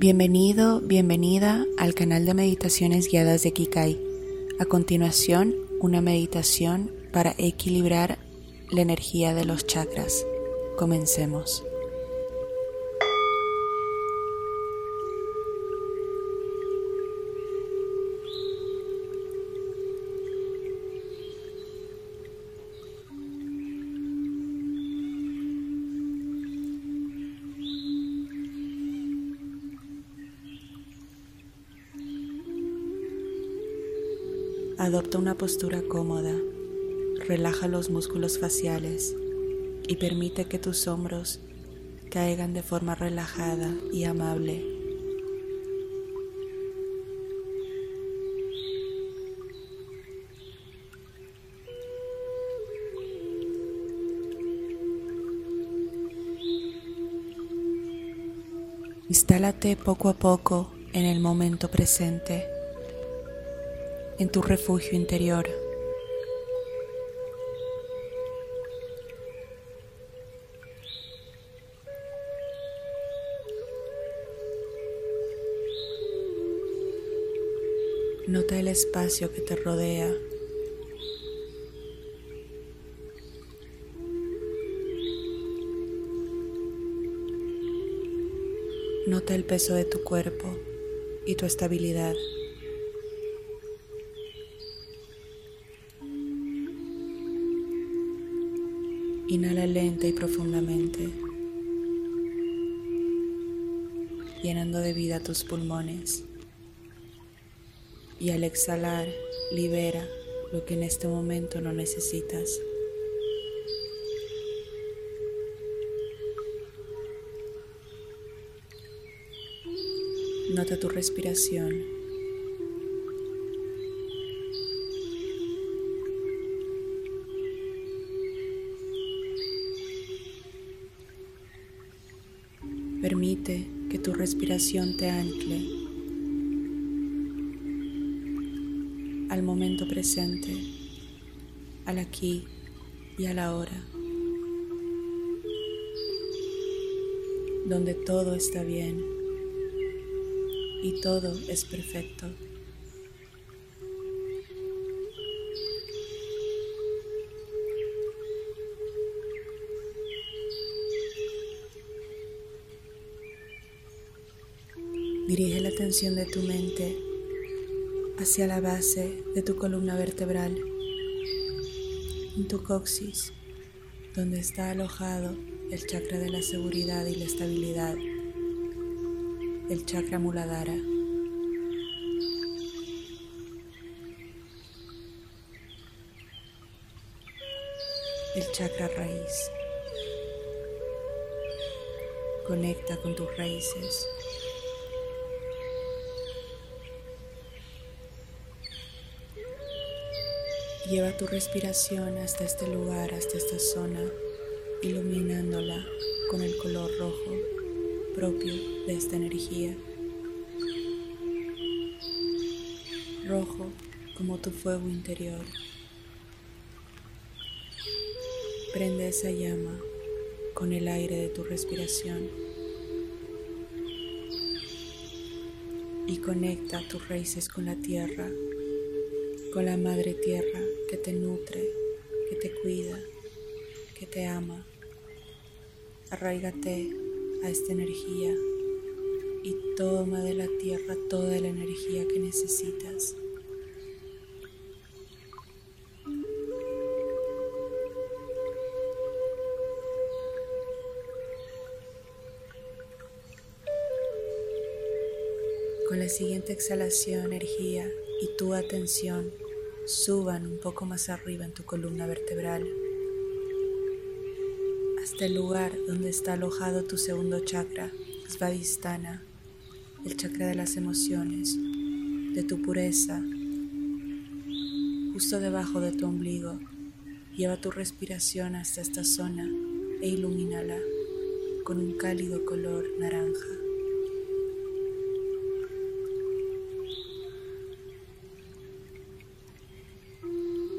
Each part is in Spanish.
Bienvenido, bienvenida al canal de meditaciones guiadas de Kikai. A continuación, una meditación para equilibrar la energía de los chakras. Comencemos. Adopta una postura cómoda, relaja los músculos faciales y permite que tus hombros caigan de forma relajada y amable. Instálate poco a poco en el momento presente en tu refugio interior. Nota el espacio que te rodea. Nota el peso de tu cuerpo y tu estabilidad. Inhala lenta y profundamente, llenando de vida tus pulmones. Y al exhalar, libera lo que en este momento no necesitas. Nota tu respiración. Permite que tu respiración te ancle al momento presente, al aquí y a la hora, donde todo está bien y todo es perfecto. Dirige la atención de tu mente hacia la base de tu columna vertebral, en tu coxis, donde está alojado el chakra de la seguridad y la estabilidad, el chakra muladhara. El chakra raíz. Conecta con tus raíces. Lleva tu respiración hasta este lugar, hasta esta zona, iluminándola con el color rojo propio de esta energía. Rojo como tu fuego interior. Prende esa llama con el aire de tu respiración y conecta tus raíces con la tierra con la Madre Tierra que te nutre, que te cuida, que te ama. Arraigate a esta energía y toma de la tierra toda la energía que necesitas. Con la siguiente exhalación, energía y tu atención suban un poco más arriba en tu columna vertebral, hasta el lugar donde está alojado tu segundo chakra, Svadhisthana, el chakra de las emociones, de tu pureza, justo debajo de tu ombligo. Lleva tu respiración hasta esta zona e ilumínala con un cálido color naranja.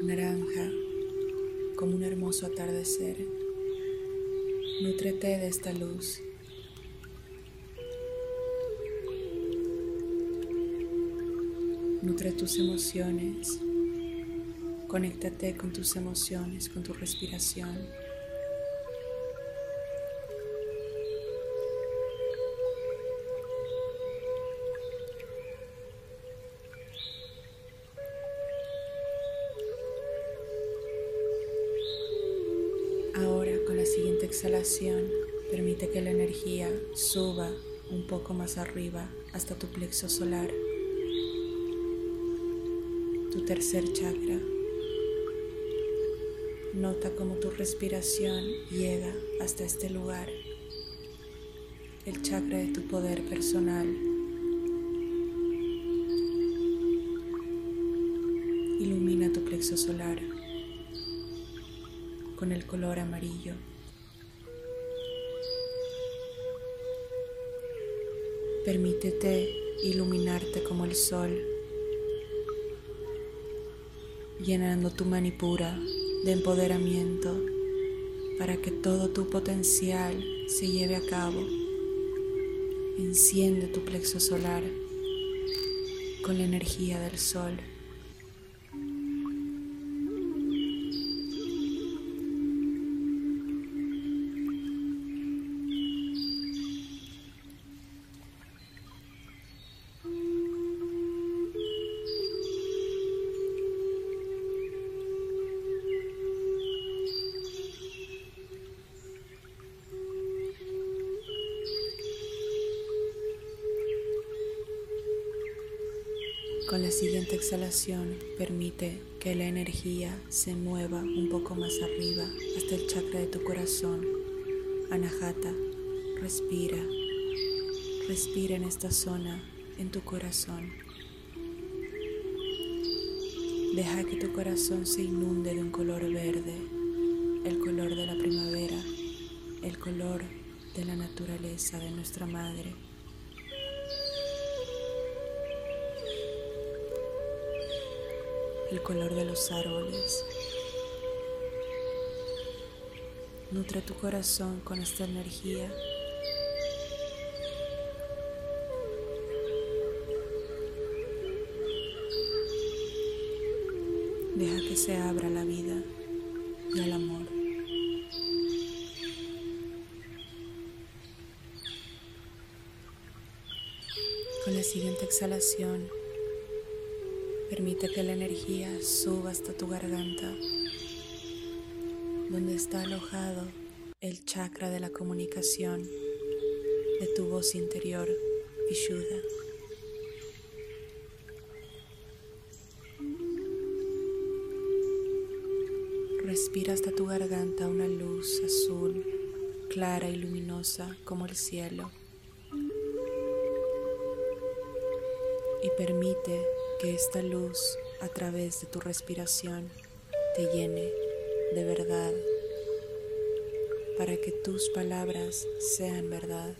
naranja, como un hermoso atardecer. Nútrete de esta luz. Nutre tus emociones. Conéctate con tus emociones, con tu respiración. Exhalación permite que la energía suba un poco más arriba hasta tu plexo solar, tu tercer chakra. Nota cómo tu respiración llega hasta este lugar, el chakra de tu poder personal. Ilumina tu plexo solar con el color amarillo. Permítete iluminarte como el sol, llenando tu manipura de empoderamiento para que todo tu potencial se lleve a cabo. Enciende tu plexo solar con la energía del sol. Siguiente exhalación permite que la energía se mueva un poco más arriba hasta el chakra de tu corazón. Anahata, respira. Respira en esta zona, en tu corazón. Deja que tu corazón se inunde de un color verde, el color de la primavera, el color de la naturaleza de nuestra madre. El color de los árboles. Nutre tu corazón con esta energía. Deja que se abra la vida y el amor. Con la siguiente exhalación, Permite que la energía suba hasta tu garganta, donde está alojado el chakra de la comunicación de tu voz interior, Vishuddha. Respira hasta tu garganta una luz azul, clara y luminosa como el cielo. Y permite que esta luz a través de tu respiración te llene de verdad para que tus palabras sean verdad.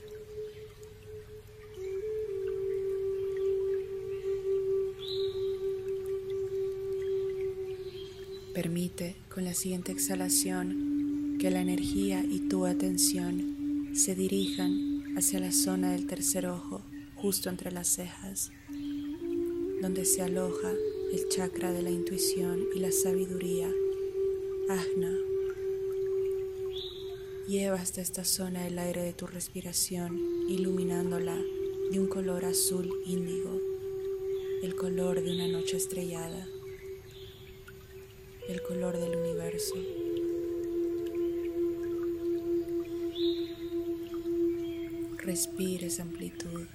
Permite con la siguiente exhalación que la energía y tu atención se dirijan hacia la zona del tercer ojo, justo entre las cejas donde se aloja el chakra de la intuición y la sabiduría, Ajna. Lleva hasta esta zona el aire de tu respiración, iluminándola de un color azul índigo, el color de una noche estrellada, el color del universo. Respira esa amplitud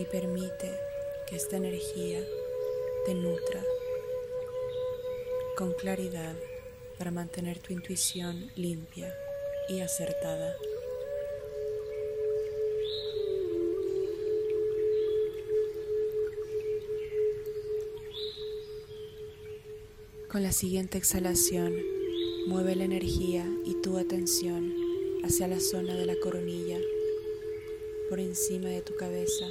y permite que esta energía te nutra con claridad para mantener tu intuición limpia y acertada. Con la siguiente exhalación, mueve la energía y tu atención hacia la zona de la coronilla, por encima de tu cabeza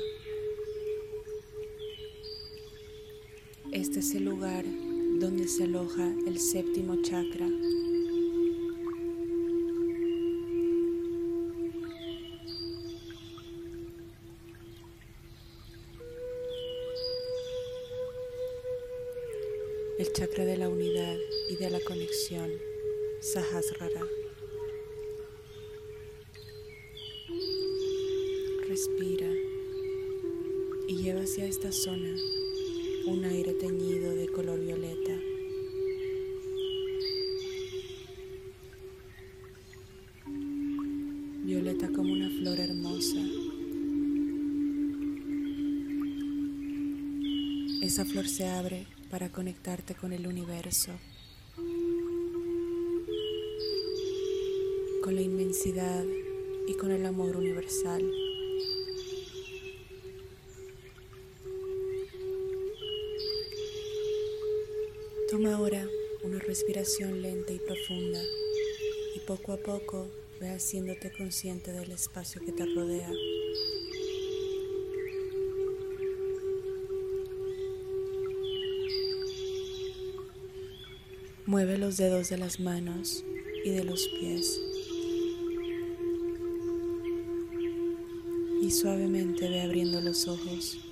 Este es el lugar donde se aloja el séptimo chakra. El chakra de la unidad y de la conexión, Sahasrara. Respira y lleva hacia esta zona un aire teñido de color violeta. Violeta como una flor hermosa. Esa flor se abre para conectarte con el universo, con la inmensidad y con el amor universal. Toma ahora una respiración lenta y profunda y poco a poco ve haciéndote consciente del espacio que te rodea. Mueve los dedos de las manos y de los pies. Y suavemente ve abriendo los ojos.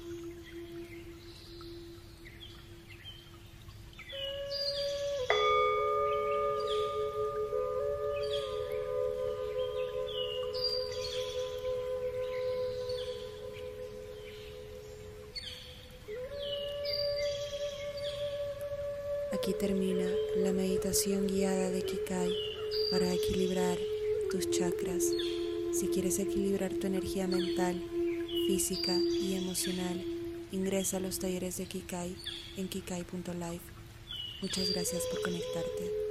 Aquí termina la meditación guiada de Kikai para equilibrar tus chakras. Si quieres equilibrar tu energía mental, física y emocional, ingresa a los talleres de Kikai en kikai.life. Muchas gracias por conectarte.